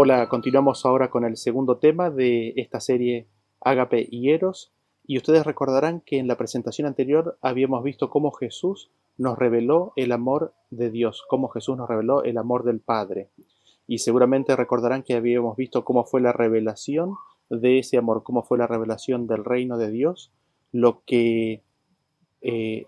Hola, continuamos ahora con el segundo tema de esta serie Ágape y Eros. Y ustedes recordarán que en la presentación anterior habíamos visto cómo Jesús nos reveló el amor de Dios, cómo Jesús nos reveló el amor del Padre. Y seguramente recordarán que habíamos visto cómo fue la revelación de ese amor, cómo fue la revelación del reino de Dios, lo que eh,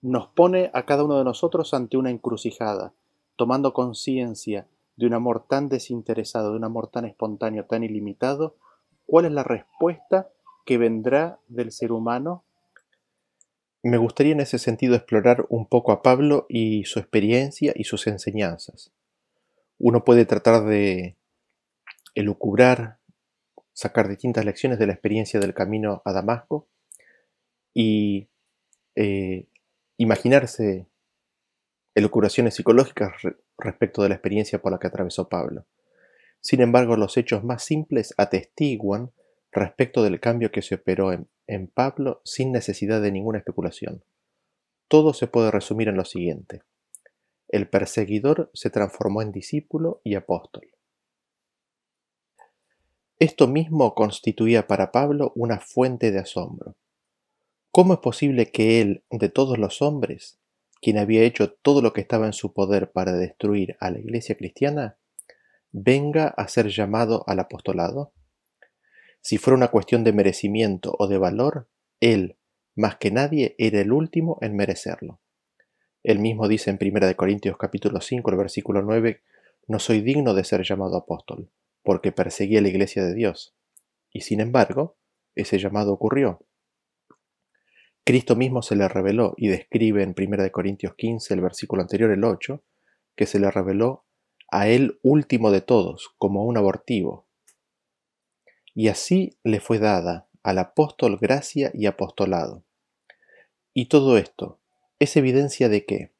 nos pone a cada uno de nosotros ante una encrucijada, tomando conciencia de un amor tan desinteresado, de un amor tan espontáneo, tan ilimitado, ¿cuál es la respuesta que vendrá del ser humano? Me gustaría en ese sentido explorar un poco a Pablo y su experiencia y sus enseñanzas. Uno puede tratar de elucubrar, sacar distintas lecciones de la experiencia del camino a Damasco y eh, imaginarse elucubraciones psicológicas respecto de la experiencia por la que atravesó Pablo. Sin embargo, los hechos más simples atestiguan respecto del cambio que se operó en, en Pablo sin necesidad de ninguna especulación. Todo se puede resumir en lo siguiente. El perseguidor se transformó en discípulo y apóstol. Esto mismo constituía para Pablo una fuente de asombro. ¿Cómo es posible que él, de todos los hombres, quien había hecho todo lo que estaba en su poder para destruir a la iglesia cristiana, venga a ser llamado al apostolado? Si fuera una cuestión de merecimiento o de valor, él, más que nadie, era el último en merecerlo. Él mismo dice en 1 Corintios capítulo 5, el versículo 9, no soy digno de ser llamado apóstol, porque perseguía la iglesia de Dios. Y sin embargo, ese llamado ocurrió. Cristo mismo se le reveló y describe en 1 Corintios 15, el versículo anterior, el 8, que se le reveló a él último de todos, como un abortivo. Y así le fue dada al apóstol gracia y apostolado. Y todo esto es evidencia de qué?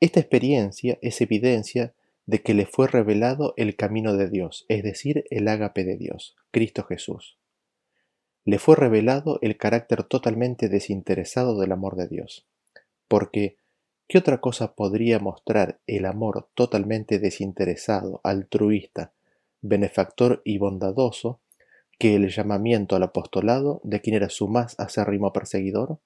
Esta experiencia es evidencia de que le fue revelado el camino de Dios, es decir, el ágape de Dios, Cristo Jesús le fue revelado el carácter totalmente desinteresado del amor de Dios. Porque, ¿qué otra cosa podría mostrar el amor totalmente desinteresado, altruista, benefactor y bondadoso que el llamamiento al apostolado de quien era su más acérrimo perseguidor?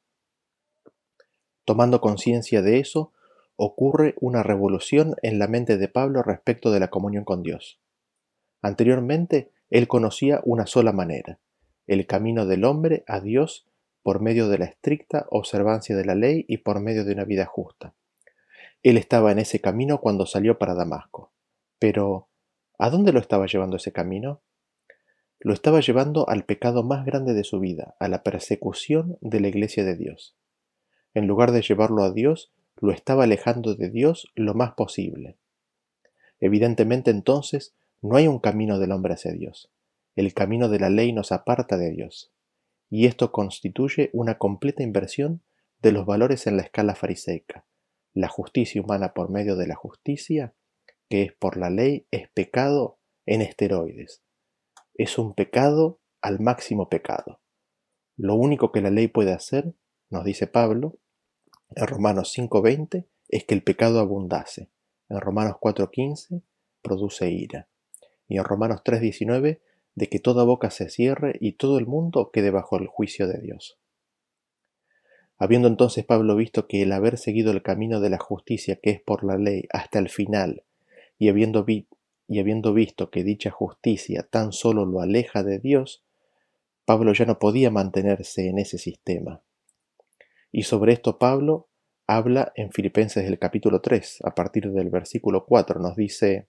Tomando conciencia de eso, ocurre una revolución en la mente de Pablo respecto de la comunión con Dios. Anteriormente, él conocía una sola manera, el camino del hombre a Dios por medio de la estricta observancia de la ley y por medio de una vida justa. Él estaba en ese camino cuando salió para Damasco. Pero, ¿a dónde lo estaba llevando ese camino? Lo estaba llevando al pecado más grande de su vida, a la persecución de la iglesia de Dios. En lugar de llevarlo a Dios, lo estaba alejando de Dios lo más posible. Evidentemente entonces no hay un camino del hombre hacia Dios. El camino de la ley nos aparta de Dios, y esto constituye una completa inversión de los valores en la escala fariseica. La justicia humana por medio de la justicia, que es por la ley, es pecado en esteroides. Es un pecado al máximo pecado. Lo único que la ley puede hacer, nos dice Pablo, en Romanos 5.20, es que el pecado abundase. En Romanos 4.15 produce ira. Y en Romanos 3.19 de que toda boca se cierre y todo el mundo quede bajo el juicio de Dios. Habiendo entonces Pablo visto que el haber seguido el camino de la justicia que es por la ley hasta el final, y habiendo, y habiendo visto que dicha justicia tan solo lo aleja de Dios, Pablo ya no podía mantenerse en ese sistema. Y sobre esto Pablo habla en Filipenses del capítulo 3, a partir del versículo 4, nos dice,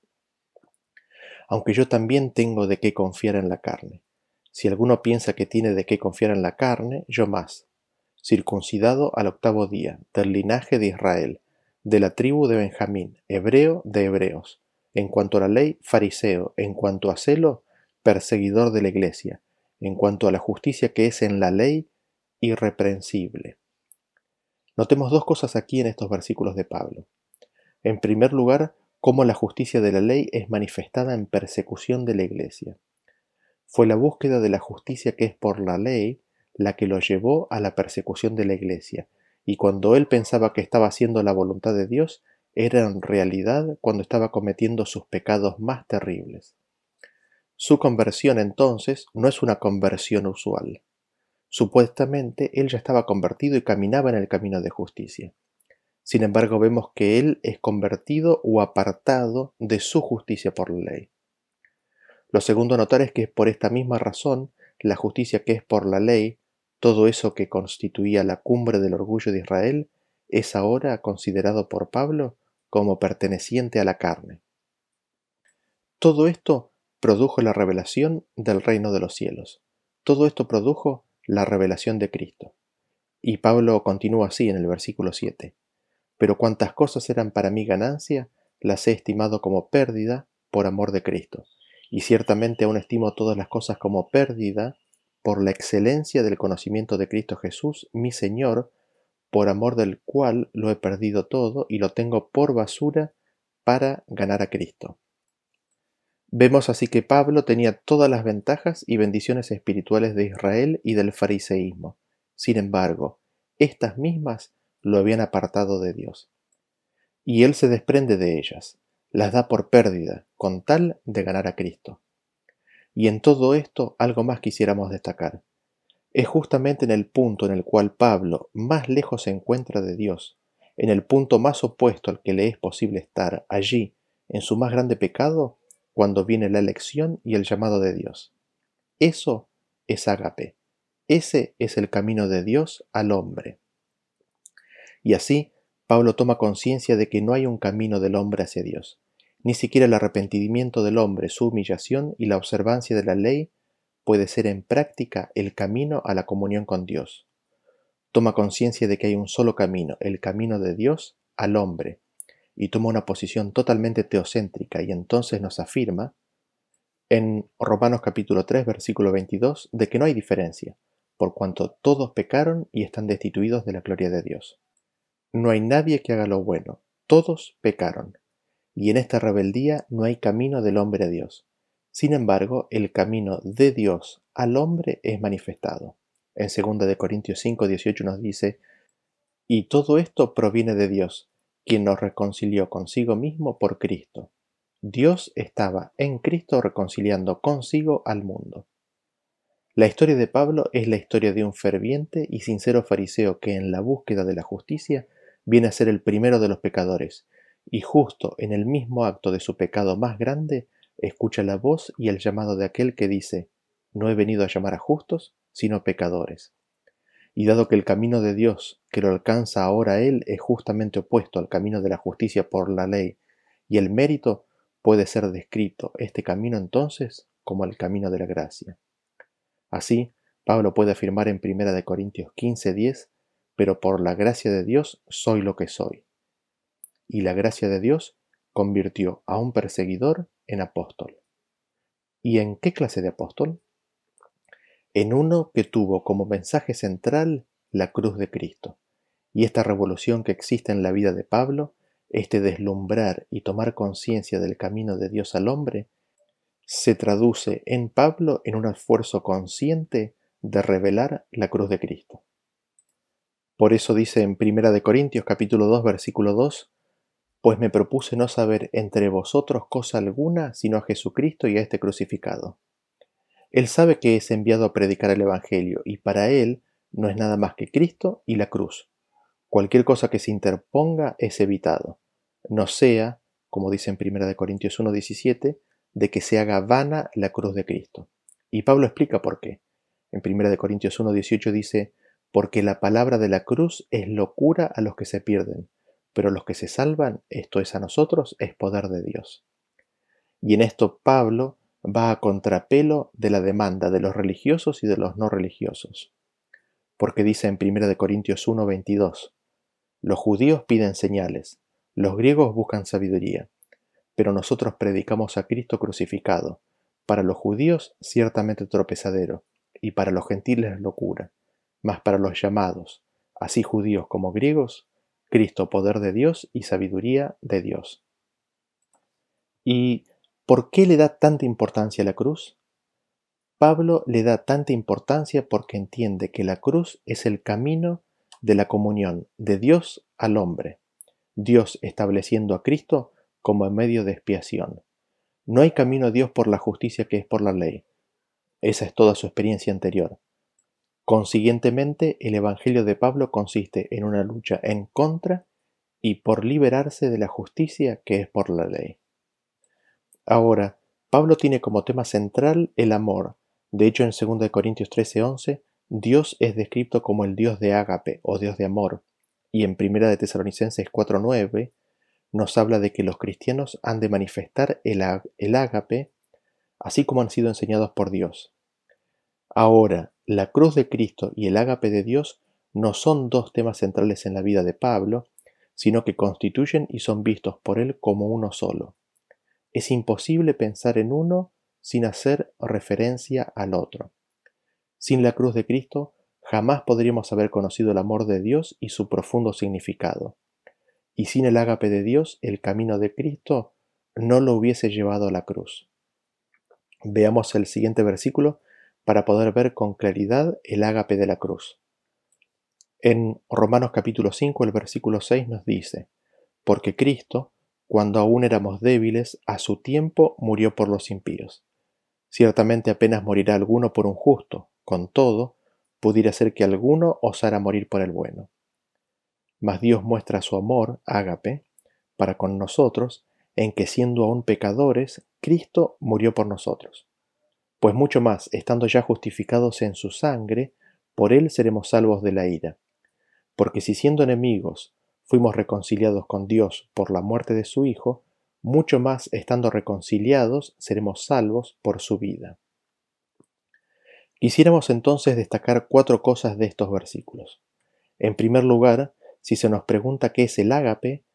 aunque yo también tengo de qué confiar en la carne. Si alguno piensa que tiene de qué confiar en la carne, yo más. Circuncidado al octavo día, del linaje de Israel, de la tribu de Benjamín, hebreo de hebreos, en cuanto a la ley, fariseo, en cuanto a celo, perseguidor de la iglesia, en cuanto a la justicia que es en la ley, irreprensible. Notemos dos cosas aquí en estos versículos de Pablo. En primer lugar, cómo la justicia de la ley es manifestada en persecución de la Iglesia. Fue la búsqueda de la justicia que es por la ley la que lo llevó a la persecución de la Iglesia, y cuando él pensaba que estaba haciendo la voluntad de Dios, era en realidad cuando estaba cometiendo sus pecados más terribles. Su conversión entonces no es una conversión usual. Supuestamente él ya estaba convertido y caminaba en el camino de justicia. Sin embargo, vemos que él es convertido o apartado de su justicia por la ley. Lo segundo a notar es que por esta misma razón, la justicia que es por la ley, todo eso que constituía la cumbre del orgullo de Israel, es ahora considerado por Pablo como perteneciente a la carne. Todo esto produjo la revelación del reino de los cielos. Todo esto produjo la revelación de Cristo. Y Pablo continúa así en el versículo 7 pero cuantas cosas eran para mí ganancia, las he estimado como pérdida por amor de Cristo. Y ciertamente aún estimo todas las cosas como pérdida por la excelencia del conocimiento de Cristo Jesús, mi Señor, por amor del cual lo he perdido todo y lo tengo por basura para ganar a Cristo. Vemos así que Pablo tenía todas las ventajas y bendiciones espirituales de Israel y del fariseísmo. Sin embargo, estas mismas lo habían apartado de Dios. Y él se desprende de ellas, las da por pérdida, con tal de ganar a Cristo. Y en todo esto algo más quisiéramos destacar. Es justamente en el punto en el cual Pablo más lejos se encuentra de Dios, en el punto más opuesto al que le es posible estar, allí, en su más grande pecado, cuando viene la elección y el llamado de Dios. Eso es ágape. Ese es el camino de Dios al hombre. Y así, Pablo toma conciencia de que no hay un camino del hombre hacia Dios. Ni siquiera el arrepentimiento del hombre, su humillación y la observancia de la ley puede ser en práctica el camino a la comunión con Dios. Toma conciencia de que hay un solo camino, el camino de Dios al hombre, y toma una posición totalmente teocéntrica y entonces nos afirma en Romanos capítulo 3 versículo 22 de que no hay diferencia, por cuanto todos pecaron y están destituidos de la gloria de Dios. No hay nadie que haga lo bueno, todos pecaron, y en esta rebeldía no hay camino del hombre a Dios. Sin embargo, el camino de Dios al hombre es manifestado. En 2 de Corintios 5, 18 nos dice, y todo esto proviene de Dios, quien nos reconcilió consigo mismo por Cristo. Dios estaba en Cristo reconciliando consigo al mundo. La historia de Pablo es la historia de un ferviente y sincero fariseo que en la búsqueda de la justicia viene a ser el primero de los pecadores, y justo en el mismo acto de su pecado más grande, escucha la voz y el llamado de aquel que dice, no he venido a llamar a justos, sino pecadores. Y dado que el camino de Dios que lo alcanza ahora él es justamente opuesto al camino de la justicia por la ley, y el mérito puede ser descrito este camino entonces como el camino de la gracia. Así, Pablo puede afirmar en 1 Corintios 15:10 pero por la gracia de Dios soy lo que soy. Y la gracia de Dios convirtió a un perseguidor en apóstol. ¿Y en qué clase de apóstol? En uno que tuvo como mensaje central la cruz de Cristo. Y esta revolución que existe en la vida de Pablo, este deslumbrar y tomar conciencia del camino de Dios al hombre, se traduce en Pablo en un esfuerzo consciente de revelar la cruz de Cristo. Por eso dice en Primera de Corintios capítulo 2 versículo 2, pues me propuse no saber entre vosotros cosa alguna sino a Jesucristo y a este crucificado. Él sabe que es enviado a predicar el Evangelio y para él no es nada más que Cristo y la cruz. Cualquier cosa que se interponga es evitado. No sea, como dice en Primera de Corintios 1.17, de que se haga vana la cruz de Cristo. Y Pablo explica por qué. En Primera de Corintios 1.18 dice, porque la palabra de la cruz es locura a los que se pierden, pero los que se salvan, esto es a nosotros, es poder de Dios. Y en esto Pablo va a contrapelo de la demanda de los religiosos y de los no religiosos. Porque dice en 1 Corintios 1:22, los judíos piden señales, los griegos buscan sabiduría, pero nosotros predicamos a Cristo crucificado, para los judíos ciertamente tropezadero, y para los gentiles locura mas para los llamados, así judíos como griegos, Cristo poder de Dios y sabiduría de Dios. ¿Y por qué le da tanta importancia a la cruz? Pablo le da tanta importancia porque entiende que la cruz es el camino de la comunión de Dios al hombre. Dios estableciendo a Cristo como medio de expiación. No hay camino a Dios por la justicia que es por la ley. Esa es toda su experiencia anterior. Consiguientemente, el Evangelio de Pablo consiste en una lucha en contra y por liberarse de la justicia que es por la ley. Ahora, Pablo tiene como tema central el amor. De hecho, en 2 Corintios 13:11, Dios es descrito como el Dios de ágape o Dios de amor, y en 1 de Tesalonicenses 4:9 nos habla de que los cristianos han de manifestar el, el ágape así como han sido enseñados por Dios. Ahora, la cruz de Cristo y el ágape de Dios no son dos temas centrales en la vida de Pablo, sino que constituyen y son vistos por él como uno solo. Es imposible pensar en uno sin hacer referencia al otro. Sin la cruz de Cristo, jamás podríamos haber conocido el amor de Dios y su profundo significado. Y sin el ágape de Dios, el camino de Cristo no lo hubiese llevado a la cruz. Veamos el siguiente versículo para poder ver con claridad el ágape de la cruz. En Romanos capítulo 5, el versículo 6 nos dice, porque Cristo, cuando aún éramos débiles, a su tiempo murió por los impíos. Ciertamente apenas morirá alguno por un justo, con todo, pudiera ser que alguno osara morir por el bueno. Mas Dios muestra su amor, ágape, para con nosotros, en que siendo aún pecadores, Cristo murió por nosotros. Pues mucho más, estando ya justificados en su sangre, por él seremos salvos de la ira. Porque si siendo enemigos fuimos reconciliados con Dios por la muerte de su Hijo, mucho más estando reconciliados seremos salvos por su vida. Quisiéramos entonces destacar cuatro cosas de estos versículos. En primer lugar, si se nos pregunta qué es el ágape,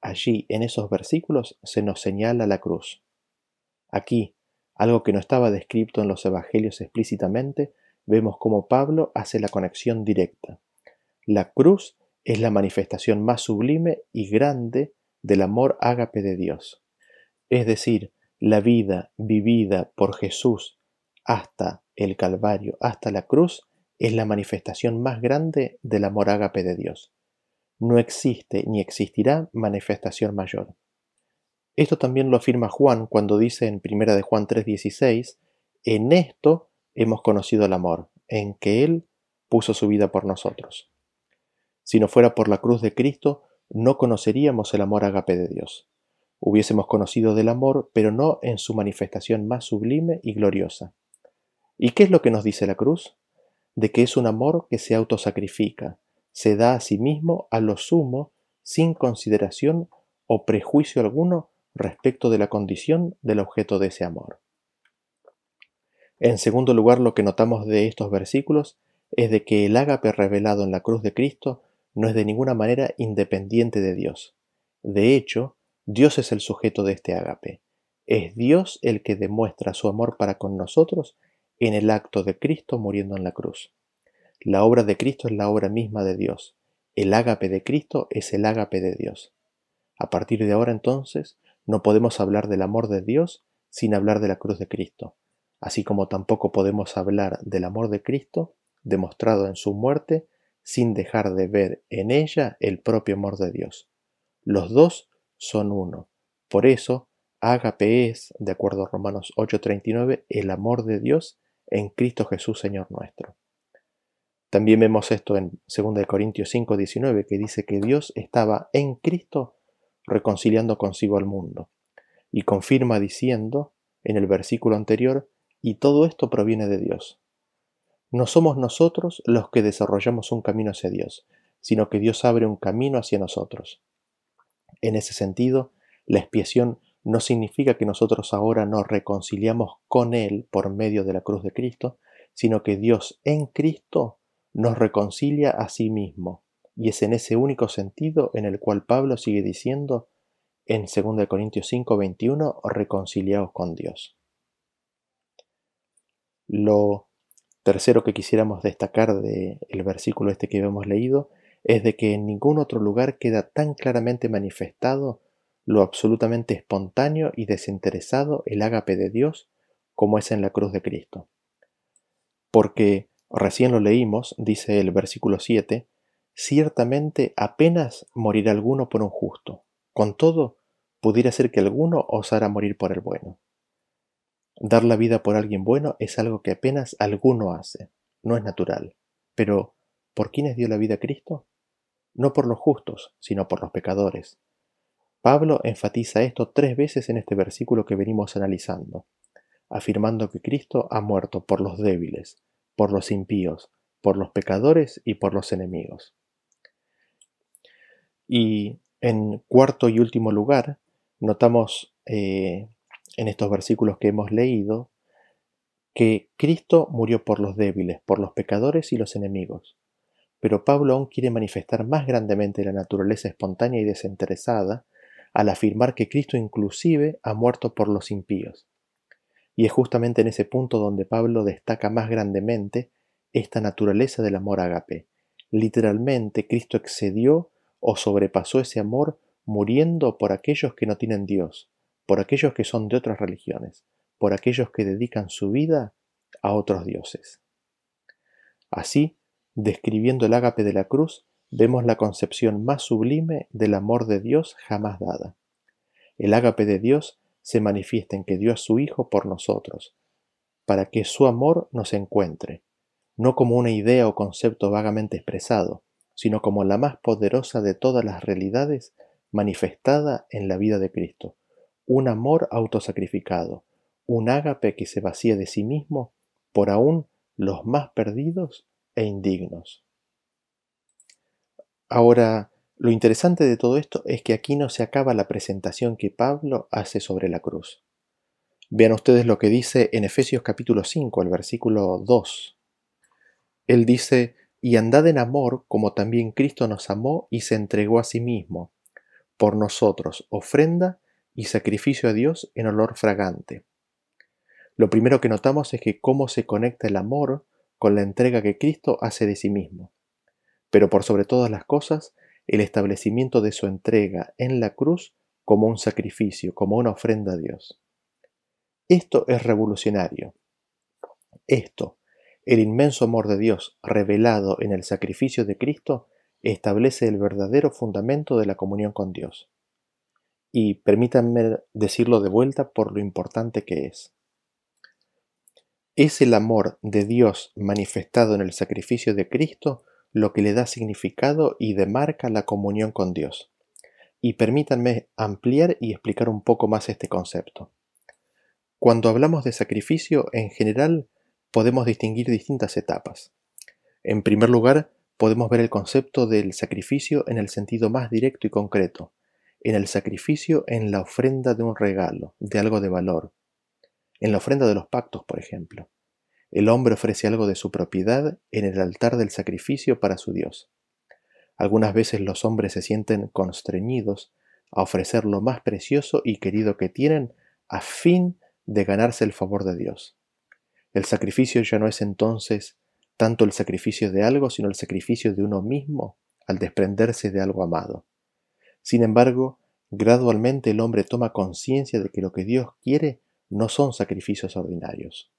Allí, en esos versículos, se nos señala la cruz. Aquí, algo que no estaba descrito en los evangelios explícitamente, vemos cómo Pablo hace la conexión directa. La cruz es la manifestación más sublime y grande del amor ágape de Dios. Es decir, la vida vivida por Jesús hasta el Calvario, hasta la cruz, es la manifestación más grande del amor ágape de Dios no existe ni existirá manifestación mayor. Esto también lo afirma Juan cuando dice en 1 de Juan 3:16, en esto hemos conocido el amor, en que Él puso su vida por nosotros. Si no fuera por la cruz de Cristo, no conoceríamos el amor agape de Dios. Hubiésemos conocido del amor, pero no en su manifestación más sublime y gloriosa. ¿Y qué es lo que nos dice la cruz? De que es un amor que se autosacrifica, se da a sí mismo a lo sumo sin consideración o prejuicio alguno respecto de la condición del objeto de ese amor. En segundo lugar, lo que notamos de estos versículos es de que el ágape revelado en la cruz de Cristo no es de ninguna manera independiente de Dios. De hecho, Dios es el sujeto de este ágape. Es Dios el que demuestra su amor para con nosotros en el acto de Cristo muriendo en la cruz. La obra de Cristo es la obra misma de Dios. El ágape de Cristo es el ágape de Dios. A partir de ahora entonces, no podemos hablar del amor de Dios sin hablar de la cruz de Cristo, así como tampoco podemos hablar del amor de Cristo demostrado en su muerte sin dejar de ver en ella el propio amor de Dios. Los dos son uno. Por eso, ágape es, de acuerdo a Romanos 8:39, el amor de Dios en Cristo Jesús Señor nuestro. También vemos esto en 2 Corintios 5, 19, que dice que Dios estaba en Cristo reconciliando consigo al mundo. Y confirma diciendo, en el versículo anterior, y todo esto proviene de Dios. No somos nosotros los que desarrollamos un camino hacia Dios, sino que Dios abre un camino hacia nosotros. En ese sentido, la expiación no significa que nosotros ahora nos reconciliamos con Él por medio de la cruz de Cristo, sino que Dios en Cristo nos reconcilia a sí mismo, y es en ese único sentido en el cual Pablo sigue diciendo en 2 Corintios 5, 21, reconciliaos con Dios. Lo tercero que quisiéramos destacar del versículo este que hemos leído es de que en ningún otro lugar queda tan claramente manifestado lo absolutamente espontáneo y desinteresado el ágape de Dios como es en la cruz de Cristo. Porque Recién lo leímos, dice el versículo 7, ciertamente apenas morirá alguno por un justo. Con todo, pudiera ser que alguno osara morir por el bueno. Dar la vida por alguien bueno es algo que apenas alguno hace, no es natural. Pero, ¿por quiénes dio la vida Cristo? No por los justos, sino por los pecadores. Pablo enfatiza esto tres veces en este versículo que venimos analizando, afirmando que Cristo ha muerto por los débiles, por los impíos, por los pecadores y por los enemigos. Y en cuarto y último lugar, notamos eh, en estos versículos que hemos leído que Cristo murió por los débiles, por los pecadores y los enemigos. Pero Pablo aún quiere manifestar más grandemente la naturaleza espontánea y desinteresada al afirmar que Cristo inclusive ha muerto por los impíos. Y es justamente en ese punto donde Pablo destaca más grandemente esta naturaleza del amor agape. Literalmente, Cristo excedió o sobrepasó ese amor muriendo por aquellos que no tienen Dios, por aquellos que son de otras religiones, por aquellos que dedican su vida a otros dioses. Así, describiendo el ágape de la cruz, vemos la concepción más sublime del amor de Dios jamás dada. El ágape de Dios se manifiesta en que dio a su Hijo por nosotros, para que su amor nos encuentre, no como una idea o concepto vagamente expresado, sino como la más poderosa de todas las realidades manifestada en la vida de Cristo, un amor autosacrificado, un ágape que se vacía de sí mismo por aún los más perdidos e indignos. Ahora, lo interesante de todo esto es que aquí no se acaba la presentación que Pablo hace sobre la cruz. Vean ustedes lo que dice en Efesios capítulo 5, el versículo 2. Él dice, y andad en amor como también Cristo nos amó y se entregó a sí mismo, por nosotros ofrenda y sacrificio a Dios en olor fragante. Lo primero que notamos es que cómo se conecta el amor con la entrega que Cristo hace de sí mismo. Pero por sobre todas las cosas, el establecimiento de su entrega en la cruz como un sacrificio, como una ofrenda a Dios. Esto es revolucionario. Esto, el inmenso amor de Dios revelado en el sacrificio de Cristo, establece el verdadero fundamento de la comunión con Dios. Y permítanme decirlo de vuelta por lo importante que es. Es el amor de Dios manifestado en el sacrificio de Cristo lo que le da significado y demarca la comunión con Dios. Y permítanme ampliar y explicar un poco más este concepto. Cuando hablamos de sacrificio, en general podemos distinguir distintas etapas. En primer lugar, podemos ver el concepto del sacrificio en el sentido más directo y concreto, en el sacrificio en la ofrenda de un regalo, de algo de valor, en la ofrenda de los pactos, por ejemplo. El hombre ofrece algo de su propiedad en el altar del sacrificio para su Dios. Algunas veces los hombres se sienten constreñidos a ofrecer lo más precioso y querido que tienen a fin de ganarse el favor de Dios. El sacrificio ya no es entonces tanto el sacrificio de algo, sino el sacrificio de uno mismo al desprenderse de algo amado. Sin embargo, gradualmente el hombre toma conciencia de que lo que Dios quiere no son sacrificios ordinarios.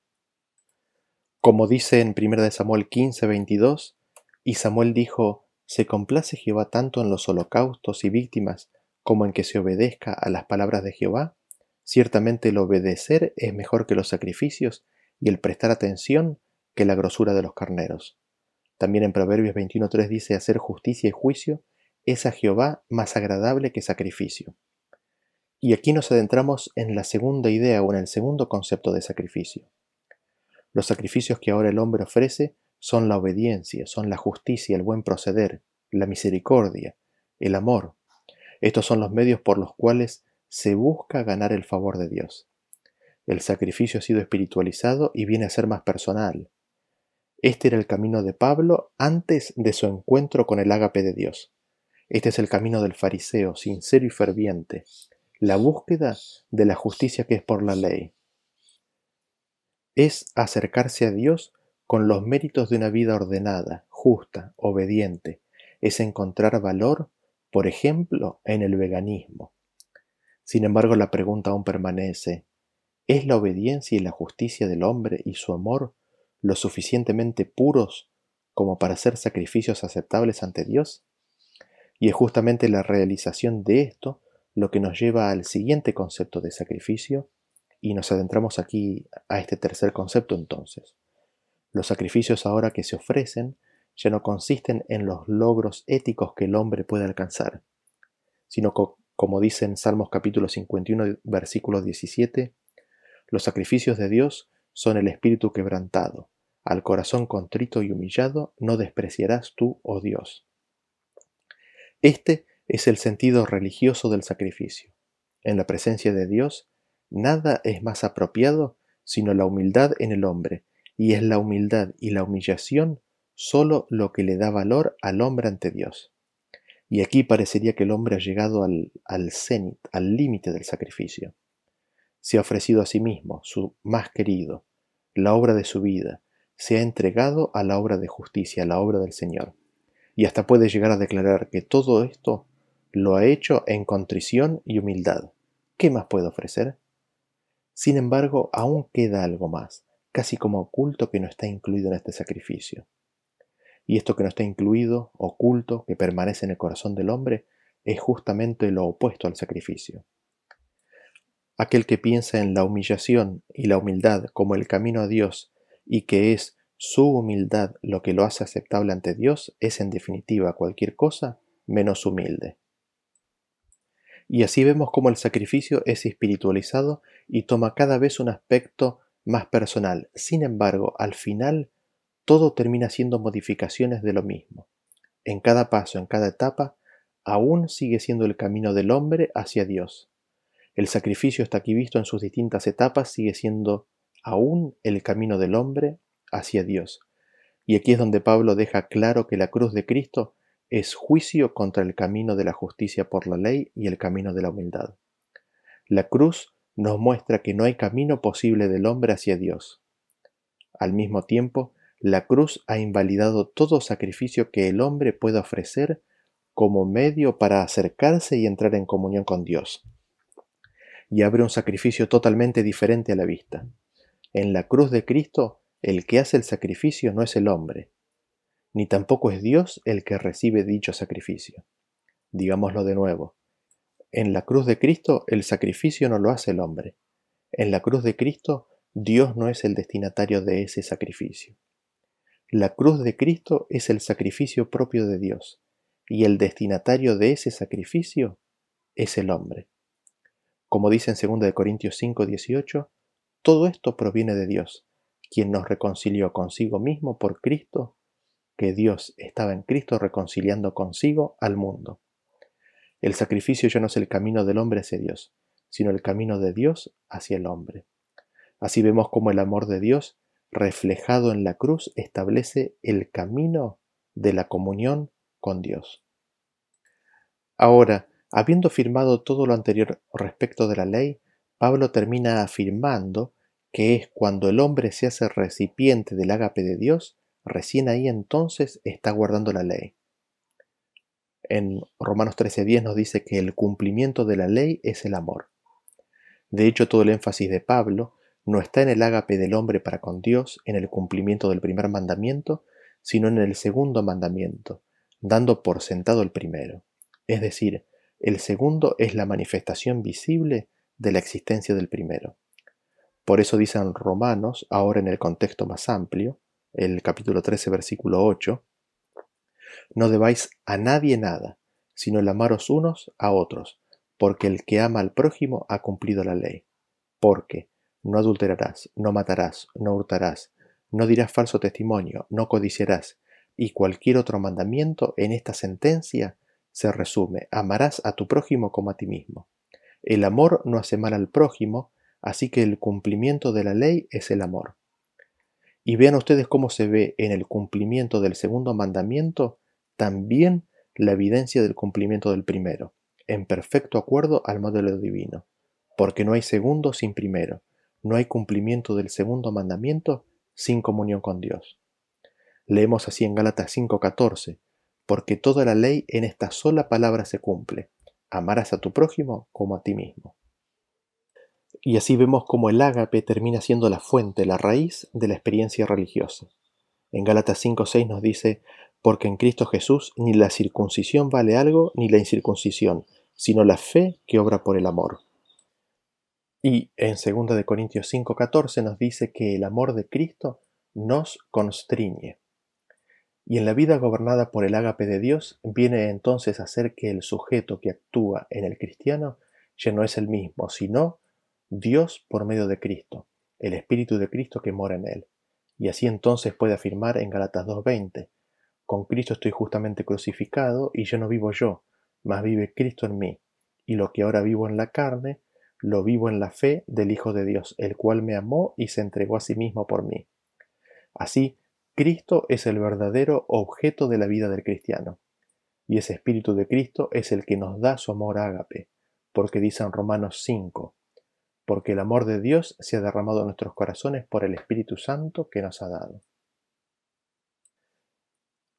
Como dice en 1 Samuel 15, 22, y Samuel dijo, ¿se complace Jehová tanto en los holocaustos y víctimas como en que se obedezca a las palabras de Jehová? Ciertamente el obedecer es mejor que los sacrificios y el prestar atención que la grosura de los carneros. También en Proverbios 21.3 dice, hacer justicia y juicio es a Jehová más agradable que sacrificio. Y aquí nos adentramos en la segunda idea o en el segundo concepto de sacrificio. Los sacrificios que ahora el hombre ofrece son la obediencia, son la justicia, el buen proceder, la misericordia, el amor. Estos son los medios por los cuales se busca ganar el favor de Dios. El sacrificio ha sido espiritualizado y viene a ser más personal. Este era el camino de Pablo antes de su encuentro con el ágape de Dios. Este es el camino del fariseo, sincero y ferviente, la búsqueda de la justicia que es por la ley. Es acercarse a Dios con los méritos de una vida ordenada, justa, obediente. Es encontrar valor, por ejemplo, en el veganismo. Sin embargo, la pregunta aún permanece, ¿es la obediencia y la justicia del hombre y su amor lo suficientemente puros como para hacer sacrificios aceptables ante Dios? Y es justamente la realización de esto lo que nos lleva al siguiente concepto de sacrificio, y nos adentramos aquí a este tercer concepto entonces. Los sacrificios ahora que se ofrecen ya no consisten en los logros éticos que el hombre puede alcanzar, sino como dice en Salmos capítulo 51, versículo 17, los sacrificios de Dios son el espíritu quebrantado, al corazón contrito y humillado no despreciarás tú, oh Dios. Este es el sentido religioso del sacrificio. En la presencia de Dios, nada es más apropiado sino la humildad en el hombre, y es la humildad y la humillación solo lo que le da valor al hombre ante Dios. Y aquí parecería que el hombre ha llegado al, cenit, al límite del sacrificio. Se ha ofrecido a sí mismo, su más querido, la obra de su vida, se ha entregado a la obra de justicia, a la obra del Señor. Y hasta puede llegar a declarar que todo esto lo ha hecho en contrición y humildad. ¿Qué más puede ofrecer? Sin embargo, aún queda algo más, casi como oculto que no está incluido en este sacrificio. Y esto que no está incluido, oculto, que permanece en el corazón del hombre, es justamente lo opuesto al sacrificio. Aquel que piensa en la humillación y la humildad como el camino a Dios y que es su humildad lo que lo hace aceptable ante Dios, es en definitiva cualquier cosa menos humilde. Y así vemos cómo el sacrificio es espiritualizado y toma cada vez un aspecto más personal. Sin embargo, al final, todo termina siendo modificaciones de lo mismo. En cada paso, en cada etapa, aún sigue siendo el camino del hombre hacia Dios. El sacrificio está aquí visto en sus distintas etapas, sigue siendo aún el camino del hombre hacia Dios. Y aquí es donde Pablo deja claro que la cruz de Cristo es juicio contra el camino de la justicia por la ley y el camino de la humildad. La cruz nos muestra que no hay camino posible del hombre hacia Dios. Al mismo tiempo, la cruz ha invalidado todo sacrificio que el hombre pueda ofrecer como medio para acercarse y entrar en comunión con Dios. Y abre un sacrificio totalmente diferente a la vista. En la cruz de Cristo, el que hace el sacrificio no es el hombre, ni tampoco es Dios el que recibe dicho sacrificio. Digámoslo de nuevo. En la cruz de Cristo el sacrificio no lo hace el hombre. En la cruz de Cristo Dios no es el destinatario de ese sacrificio. La cruz de Cristo es el sacrificio propio de Dios, y el destinatario de ese sacrificio es el hombre. Como dice en 2 Corintios 5, 18, todo esto proviene de Dios, quien nos reconcilió consigo mismo por Cristo que Dios estaba en Cristo reconciliando consigo al mundo. El sacrificio ya no es el camino del hombre hacia Dios, sino el camino de Dios hacia el hombre. Así vemos cómo el amor de Dios, reflejado en la cruz, establece el camino de la comunión con Dios. Ahora, habiendo firmado todo lo anterior respecto de la ley, Pablo termina afirmando que es cuando el hombre se hace recipiente del ágape de Dios recién ahí entonces está guardando la ley. En Romanos 13:10 nos dice que el cumplimiento de la ley es el amor. De hecho, todo el énfasis de Pablo no está en el ágape del hombre para con Dios, en el cumplimiento del primer mandamiento, sino en el segundo mandamiento, dando por sentado el primero. Es decir, el segundo es la manifestación visible de la existencia del primero. Por eso dicen Romanos, ahora en el contexto más amplio, el capítulo 13, versículo 8, no debáis a nadie nada, sino el amaros unos a otros, porque el que ama al prójimo ha cumplido la ley. Porque no adulterarás, no matarás, no hurtarás, no dirás falso testimonio, no codiciarás, y cualquier otro mandamiento en esta sentencia se resume, amarás a tu prójimo como a ti mismo. El amor no hace mal al prójimo, así que el cumplimiento de la ley es el amor. Y vean ustedes cómo se ve en el cumplimiento del segundo mandamiento también la evidencia del cumplimiento del primero, en perfecto acuerdo al modelo divino, porque no hay segundo sin primero, no hay cumplimiento del segundo mandamiento sin comunión con Dios. Leemos así en Gálatas 5:14, porque toda la ley en esta sola palabra se cumple, amarás a tu prójimo como a ti mismo. Y así vemos cómo el ágape termina siendo la fuente, la raíz de la experiencia religiosa. En Gálatas 5:6 nos dice, porque en Cristo Jesús ni la circuncisión vale algo ni la incircuncisión, sino la fe que obra por el amor. Y en 2 de Corintios 5:14 nos dice que el amor de Cristo nos constriñe. Y en la vida gobernada por el ágape de Dios viene entonces a ser que el sujeto que actúa en el cristiano ya no es el mismo, sino Dios por medio de Cristo, el Espíritu de Cristo que mora en él. Y así entonces puede afirmar en Galatas 2.20, con Cristo estoy justamente crucificado y ya no vivo yo, mas vive Cristo en mí, y lo que ahora vivo en la carne, lo vivo en la fe del Hijo de Dios, el cual me amó y se entregó a sí mismo por mí. Así, Cristo es el verdadero objeto de la vida del cristiano, y ese Espíritu de Cristo es el que nos da su amor ágape, porque dice en Romanos 5, porque el amor de Dios se ha derramado en nuestros corazones por el Espíritu Santo que nos ha dado.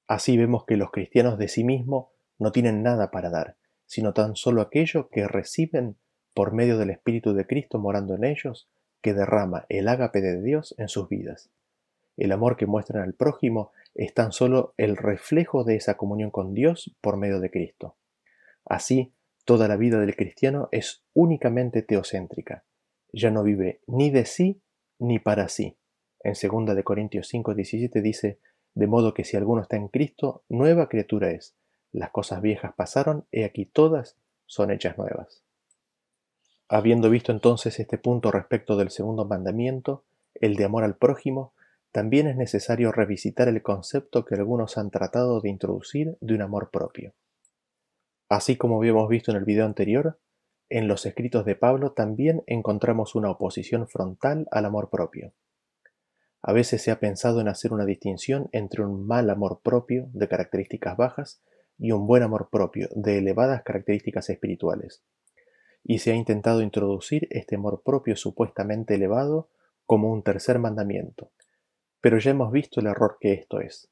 Así vemos que los cristianos de sí mismos no tienen nada para dar, sino tan solo aquello que reciben por medio del Espíritu de Cristo morando en ellos, que derrama el ágape de Dios en sus vidas. El amor que muestran al prójimo es tan solo el reflejo de esa comunión con Dios por medio de Cristo. Así, toda la vida del cristiano es únicamente teocéntrica, ya no vive ni de sí ni para sí. En 2 de Corintios 5, 17 dice, de modo que si alguno está en Cristo, nueva criatura es. Las cosas viejas pasaron, y aquí todas son hechas nuevas. Habiendo visto entonces este punto respecto del segundo mandamiento, el de amor al prójimo, también es necesario revisitar el concepto que algunos han tratado de introducir de un amor propio. Así como habíamos visto en el video anterior, en los escritos de Pablo también encontramos una oposición frontal al amor propio. A veces se ha pensado en hacer una distinción entre un mal amor propio de características bajas y un buen amor propio de elevadas características espirituales. Y se ha intentado introducir este amor propio supuestamente elevado como un tercer mandamiento. Pero ya hemos visto el error que esto es.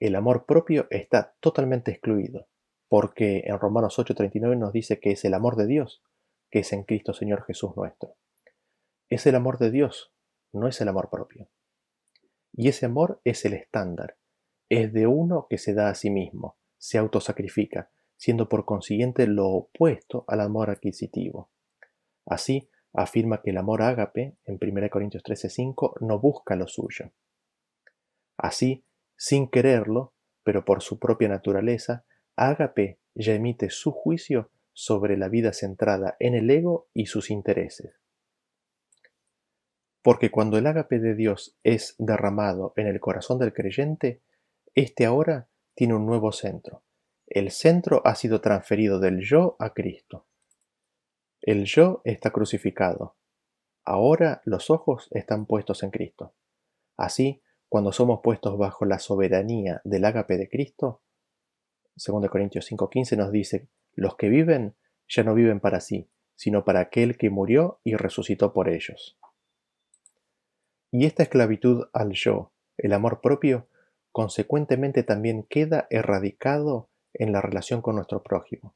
El amor propio está totalmente excluido, porque en Romanos 8:39 nos dice que es el amor de Dios que es en Cristo Señor Jesús nuestro. Es el amor de Dios, no es el amor propio. Y ese amor es el estándar, es de uno que se da a sí mismo, se autosacrifica, siendo por consiguiente lo opuesto al amor adquisitivo. Así, afirma que el amor ágape, en 1 Corintios 13:5, no busca lo suyo. Así, sin quererlo, pero por su propia naturaleza, ágape ya emite su juicio sobre la vida centrada en el ego y sus intereses. Porque cuando el ágape de Dios es derramado en el corazón del creyente, éste ahora tiene un nuevo centro. El centro ha sido transferido del yo a Cristo. El yo está crucificado. Ahora los ojos están puestos en Cristo. Así, cuando somos puestos bajo la soberanía del ágape de Cristo, 2 Corintios 5:15 nos dice los que viven ya no viven para sí, sino para aquel que murió y resucitó por ellos. Y esta esclavitud al yo, el amor propio, consecuentemente también queda erradicado en la relación con nuestro prójimo.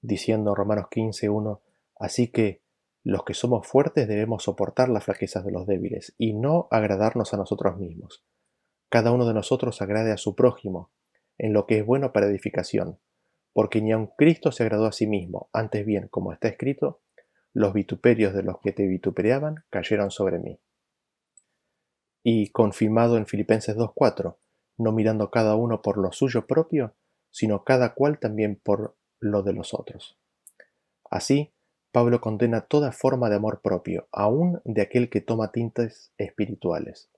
Diciendo Romanos 15.1, así que los que somos fuertes debemos soportar las flaquezas de los débiles y no agradarnos a nosotros mismos. Cada uno de nosotros agrade a su prójimo, en lo que es bueno para edificación, porque ni aun Cristo se agradó a sí mismo, antes bien, como está escrito, los vituperios de los que te vitupereaban cayeron sobre mí. Y confirmado en Filipenses 2.4, no mirando cada uno por lo suyo propio, sino cada cual también por lo de los otros. Así, Pablo condena toda forma de amor propio, aun de aquel que toma tintes espirituales.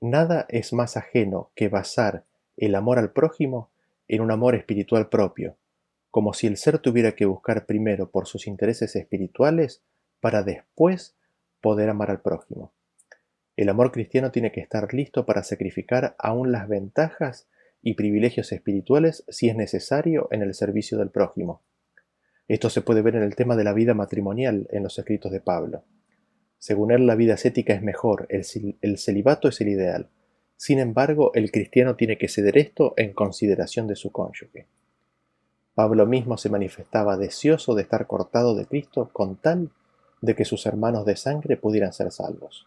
Nada es más ajeno que basar el amor al prójimo en un amor espiritual propio, como si el ser tuviera que buscar primero por sus intereses espirituales para después poder amar al prójimo. El amor cristiano tiene que estar listo para sacrificar aún las ventajas y privilegios espirituales si es necesario en el servicio del prójimo. Esto se puede ver en el tema de la vida matrimonial en los escritos de Pablo. Según él, la vida ascética es mejor, el, el celibato es el ideal, sin embargo, el cristiano tiene que ceder esto en consideración de su cónyuge. Pablo mismo se manifestaba deseoso de estar cortado de Cristo con tal de que sus hermanos de sangre pudieran ser salvos.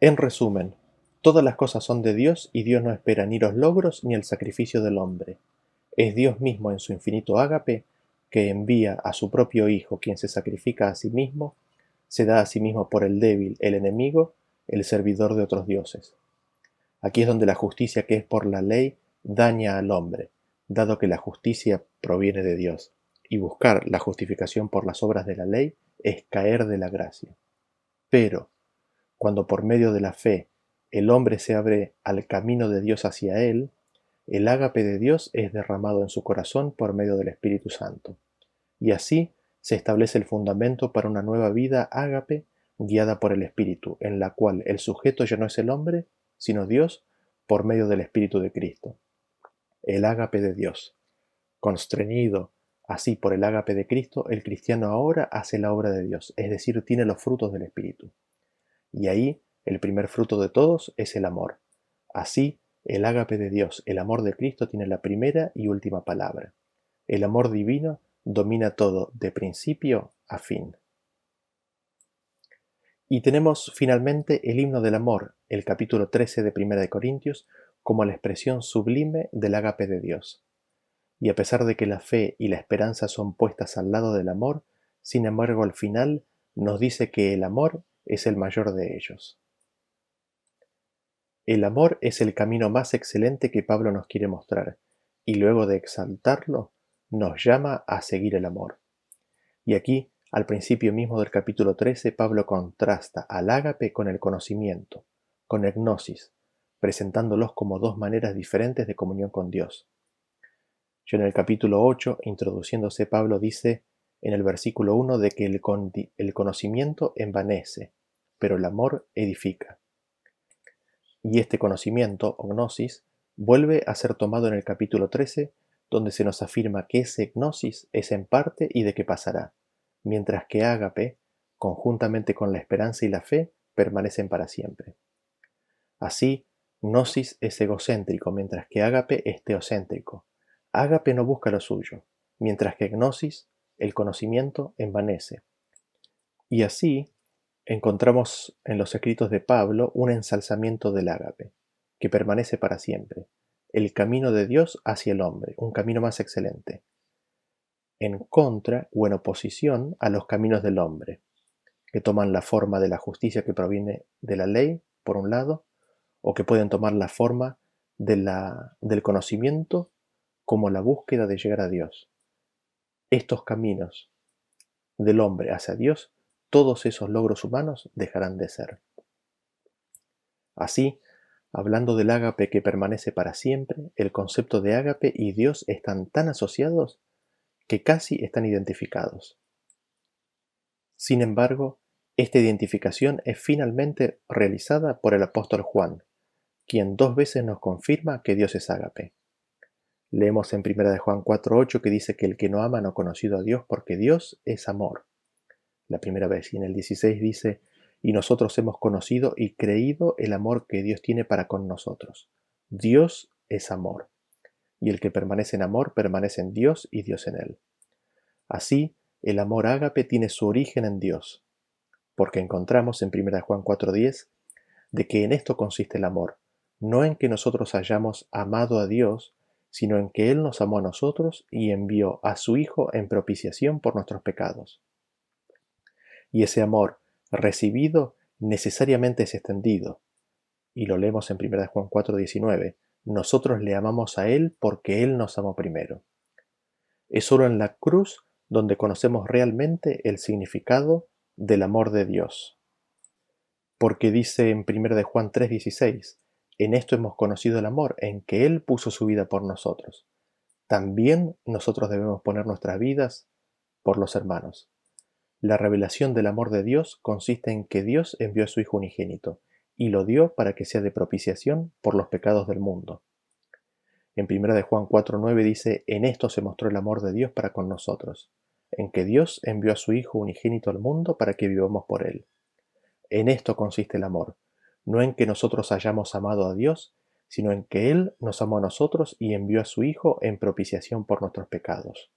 En resumen, Todas las cosas son de Dios y Dios no espera ni los logros ni el sacrificio del hombre. Es Dios mismo en su infinito ágape que envía a su propio Hijo, quien se sacrifica a sí mismo, se da a sí mismo por el débil, el enemigo, el servidor de otros dioses. Aquí es donde la justicia que es por la ley daña al hombre, dado que la justicia proviene de Dios, y buscar la justificación por las obras de la ley es caer de la gracia. Pero, cuando por medio de la fe el hombre se abre al camino de Dios hacia él, el ágape de Dios es derramado en su corazón por medio del Espíritu Santo. Y así se establece el fundamento para una nueva vida ágape guiada por el Espíritu, en la cual el sujeto ya no es el hombre, sino Dios por medio del Espíritu de Cristo. El ágape de Dios. Constreñido así por el ágape de Cristo, el cristiano ahora hace la obra de Dios, es decir, tiene los frutos del Espíritu. Y ahí el primer fruto de todos es el amor. Así el ágape de Dios, el amor de Cristo, tiene la primera y última palabra. El amor divino domina todo, de principio a fin. Y tenemos finalmente el himno del amor, el capítulo 13 de Primera de Corintios, como la expresión sublime del ágape de Dios. Y a pesar de que la fe y la esperanza son puestas al lado del amor, sin embargo al final nos dice que el amor es el mayor de ellos. El amor es el camino más excelente que Pablo nos quiere mostrar, y luego de exaltarlo, nos llama a seguir el amor. Y aquí, al principio mismo del capítulo 13, Pablo contrasta al ágape con el conocimiento, con el gnosis, presentándolos como dos maneras diferentes de comunión con Dios. Yo en el capítulo 8, introduciéndose, Pablo dice en el versículo 1 de que el, el conocimiento envanece, pero el amor edifica. Y este conocimiento, o gnosis, vuelve a ser tomado en el capítulo 13, donde se nos afirma que ese gnosis es en parte y de qué pasará, mientras que ágape, conjuntamente con la esperanza y la fe, permanecen para siempre. Así, gnosis es egocéntrico, mientras que ágape es teocéntrico. Ágape no busca lo suyo, mientras que gnosis, el conocimiento, envanece. Y así, encontramos en los escritos de Pablo un ensalzamiento del ágape, que permanece para siempre, el camino de Dios hacia el hombre, un camino más excelente, en contra o en oposición a los caminos del hombre, que toman la forma de la justicia que proviene de la ley, por un lado, o que pueden tomar la forma de la, del conocimiento como la búsqueda de llegar a Dios. Estos caminos del hombre hacia Dios todos esos logros humanos dejarán de ser. Así, hablando del ágape que permanece para siempre, el concepto de ágape y Dios están tan asociados que casi están identificados. Sin embargo, esta identificación es finalmente realizada por el apóstol Juan, quien dos veces nos confirma que Dios es ágape. Leemos en 1 de Juan 4.8 que dice que el que no ama no ha conocido a Dios porque Dios es amor la primera vez. Y en el 16 dice, y nosotros hemos conocido y creído el amor que Dios tiene para con nosotros. Dios es amor. Y el que permanece en amor permanece en Dios y Dios en él. Así, el amor ágape tiene su origen en Dios, porque encontramos en 1 Juan 4:10 de que en esto consiste el amor, no en que nosotros hayamos amado a Dios, sino en que Él nos amó a nosotros y envió a su Hijo en propiciación por nuestros pecados y ese amor recibido necesariamente es extendido. Y lo leemos en 1 Juan 4:19. Nosotros le amamos a Él porque Él nos amó primero. Es solo en la cruz donde conocemos realmente el significado del amor de Dios. Porque dice en 1 Juan 3:16, en esto hemos conocido el amor, en que Él puso su vida por nosotros. También nosotros debemos poner nuestras vidas por los hermanos. La revelación del amor de Dios consiste en que Dios envió a su Hijo unigénito, y lo dio para que sea de propiciación por los pecados del mundo. En 1 de Juan 4.9 dice, en esto se mostró el amor de Dios para con nosotros, en que Dios envió a su Hijo unigénito al mundo para que vivamos por él. En esto consiste el amor, no en que nosotros hayamos amado a Dios, sino en que Él nos amó a nosotros y envió a su Hijo en propiciación por nuestros pecados.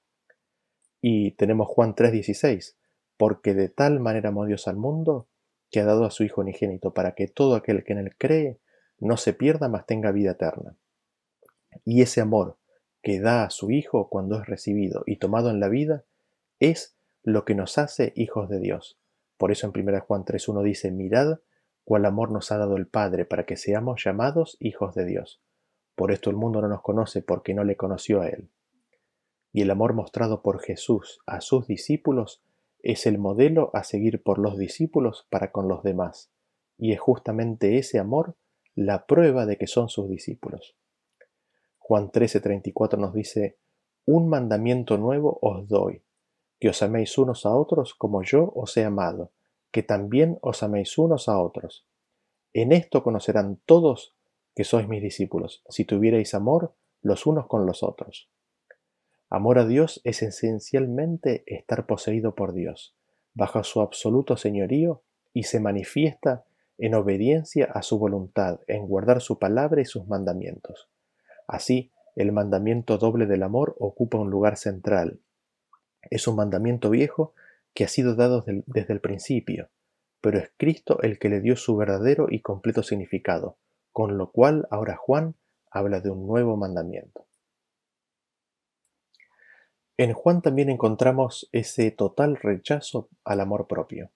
Y tenemos Juan 3:16, porque de tal manera amó Dios al mundo, que ha dado a su Hijo unigénito, para que todo aquel que en él cree no se pierda, mas tenga vida eterna. Y ese amor que da a su Hijo cuando es recibido y tomado en la vida es lo que nos hace hijos de Dios. Por eso en 1 Juan 3.1 dice, mirad cuál amor nos ha dado el Padre para que seamos llamados hijos de Dios. Por esto el mundo no nos conoce porque no le conoció a Él. Y el amor mostrado por Jesús a sus discípulos es el modelo a seguir por los discípulos para con los demás. Y es justamente ese amor la prueba de que son sus discípulos. Juan 13:34 nos dice, Un mandamiento nuevo os doy, que os améis unos a otros como yo os he amado, que también os améis unos a otros. En esto conocerán todos que sois mis discípulos, si tuvierais amor los unos con los otros. Amor a Dios es esencialmente estar poseído por Dios, bajo su absoluto señorío, y se manifiesta en obediencia a su voluntad, en guardar su palabra y sus mandamientos. Así, el mandamiento doble del amor ocupa un lugar central. Es un mandamiento viejo que ha sido dado desde el principio, pero es Cristo el que le dio su verdadero y completo significado, con lo cual ahora Juan habla de un nuevo mandamiento. En Juan también encontramos ese total rechazo al amor propio.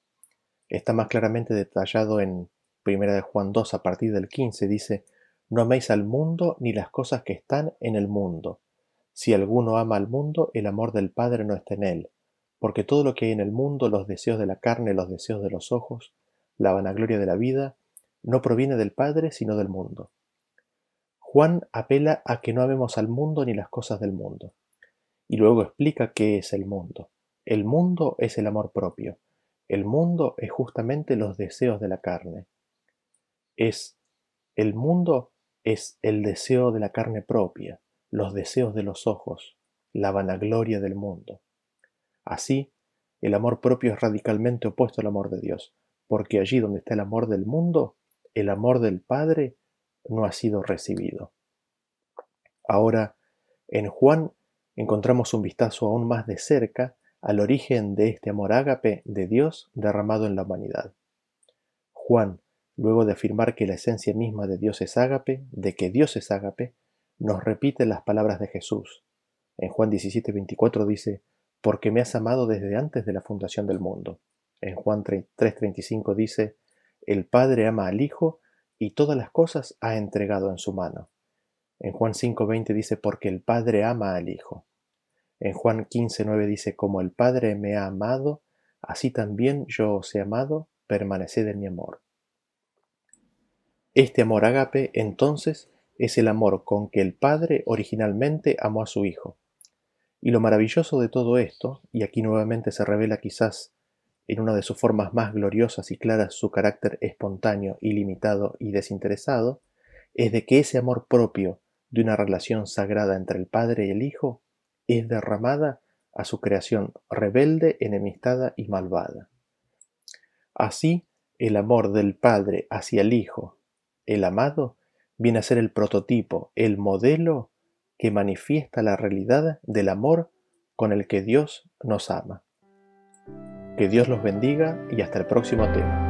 Está más claramente detallado en 1 de Juan 2 a partir del 15, dice, No améis al mundo ni las cosas que están en el mundo. Si alguno ama al mundo, el amor del Padre no está en él, porque todo lo que hay en el mundo, los deseos de la carne, los deseos de los ojos, la vanagloria de la vida, no proviene del Padre, sino del mundo. Juan apela a que no amemos al mundo ni las cosas del mundo y luego explica qué es el mundo. El mundo es el amor propio. El mundo es justamente los deseos de la carne. Es el mundo es el deseo de la carne propia, los deseos de los ojos, la vanagloria del mundo. Así, el amor propio es radicalmente opuesto al amor de Dios, porque allí donde está el amor del mundo, el amor del Padre no ha sido recibido. Ahora, en Juan encontramos un vistazo aún más de cerca al origen de este amor ágape de Dios derramado en la humanidad. Juan, luego de afirmar que la esencia misma de Dios es ágape, de que Dios es ágape, nos repite las palabras de Jesús. En Juan 17:24 dice, porque me has amado desde antes de la fundación del mundo. En Juan 3:35 dice, el Padre ama al Hijo y todas las cosas ha entregado en su mano. En Juan 5:20 dice, porque el Padre ama al Hijo. En Juan 15:9 dice, como el Padre me ha amado, así también yo os he amado, permaneced en mi amor. Este amor ágape, entonces, es el amor con que el Padre originalmente amó a su Hijo. Y lo maravilloso de todo esto, y aquí nuevamente se revela quizás en una de sus formas más gloriosas y claras su carácter espontáneo, ilimitado y desinteresado, es de que ese amor propio de una relación sagrada entre el Padre y el Hijo es derramada a su creación rebelde, enemistada y malvada. Así, el amor del Padre hacia el Hijo, el amado, viene a ser el prototipo, el modelo que manifiesta la realidad del amor con el que Dios nos ama. Que Dios los bendiga y hasta el próximo tema.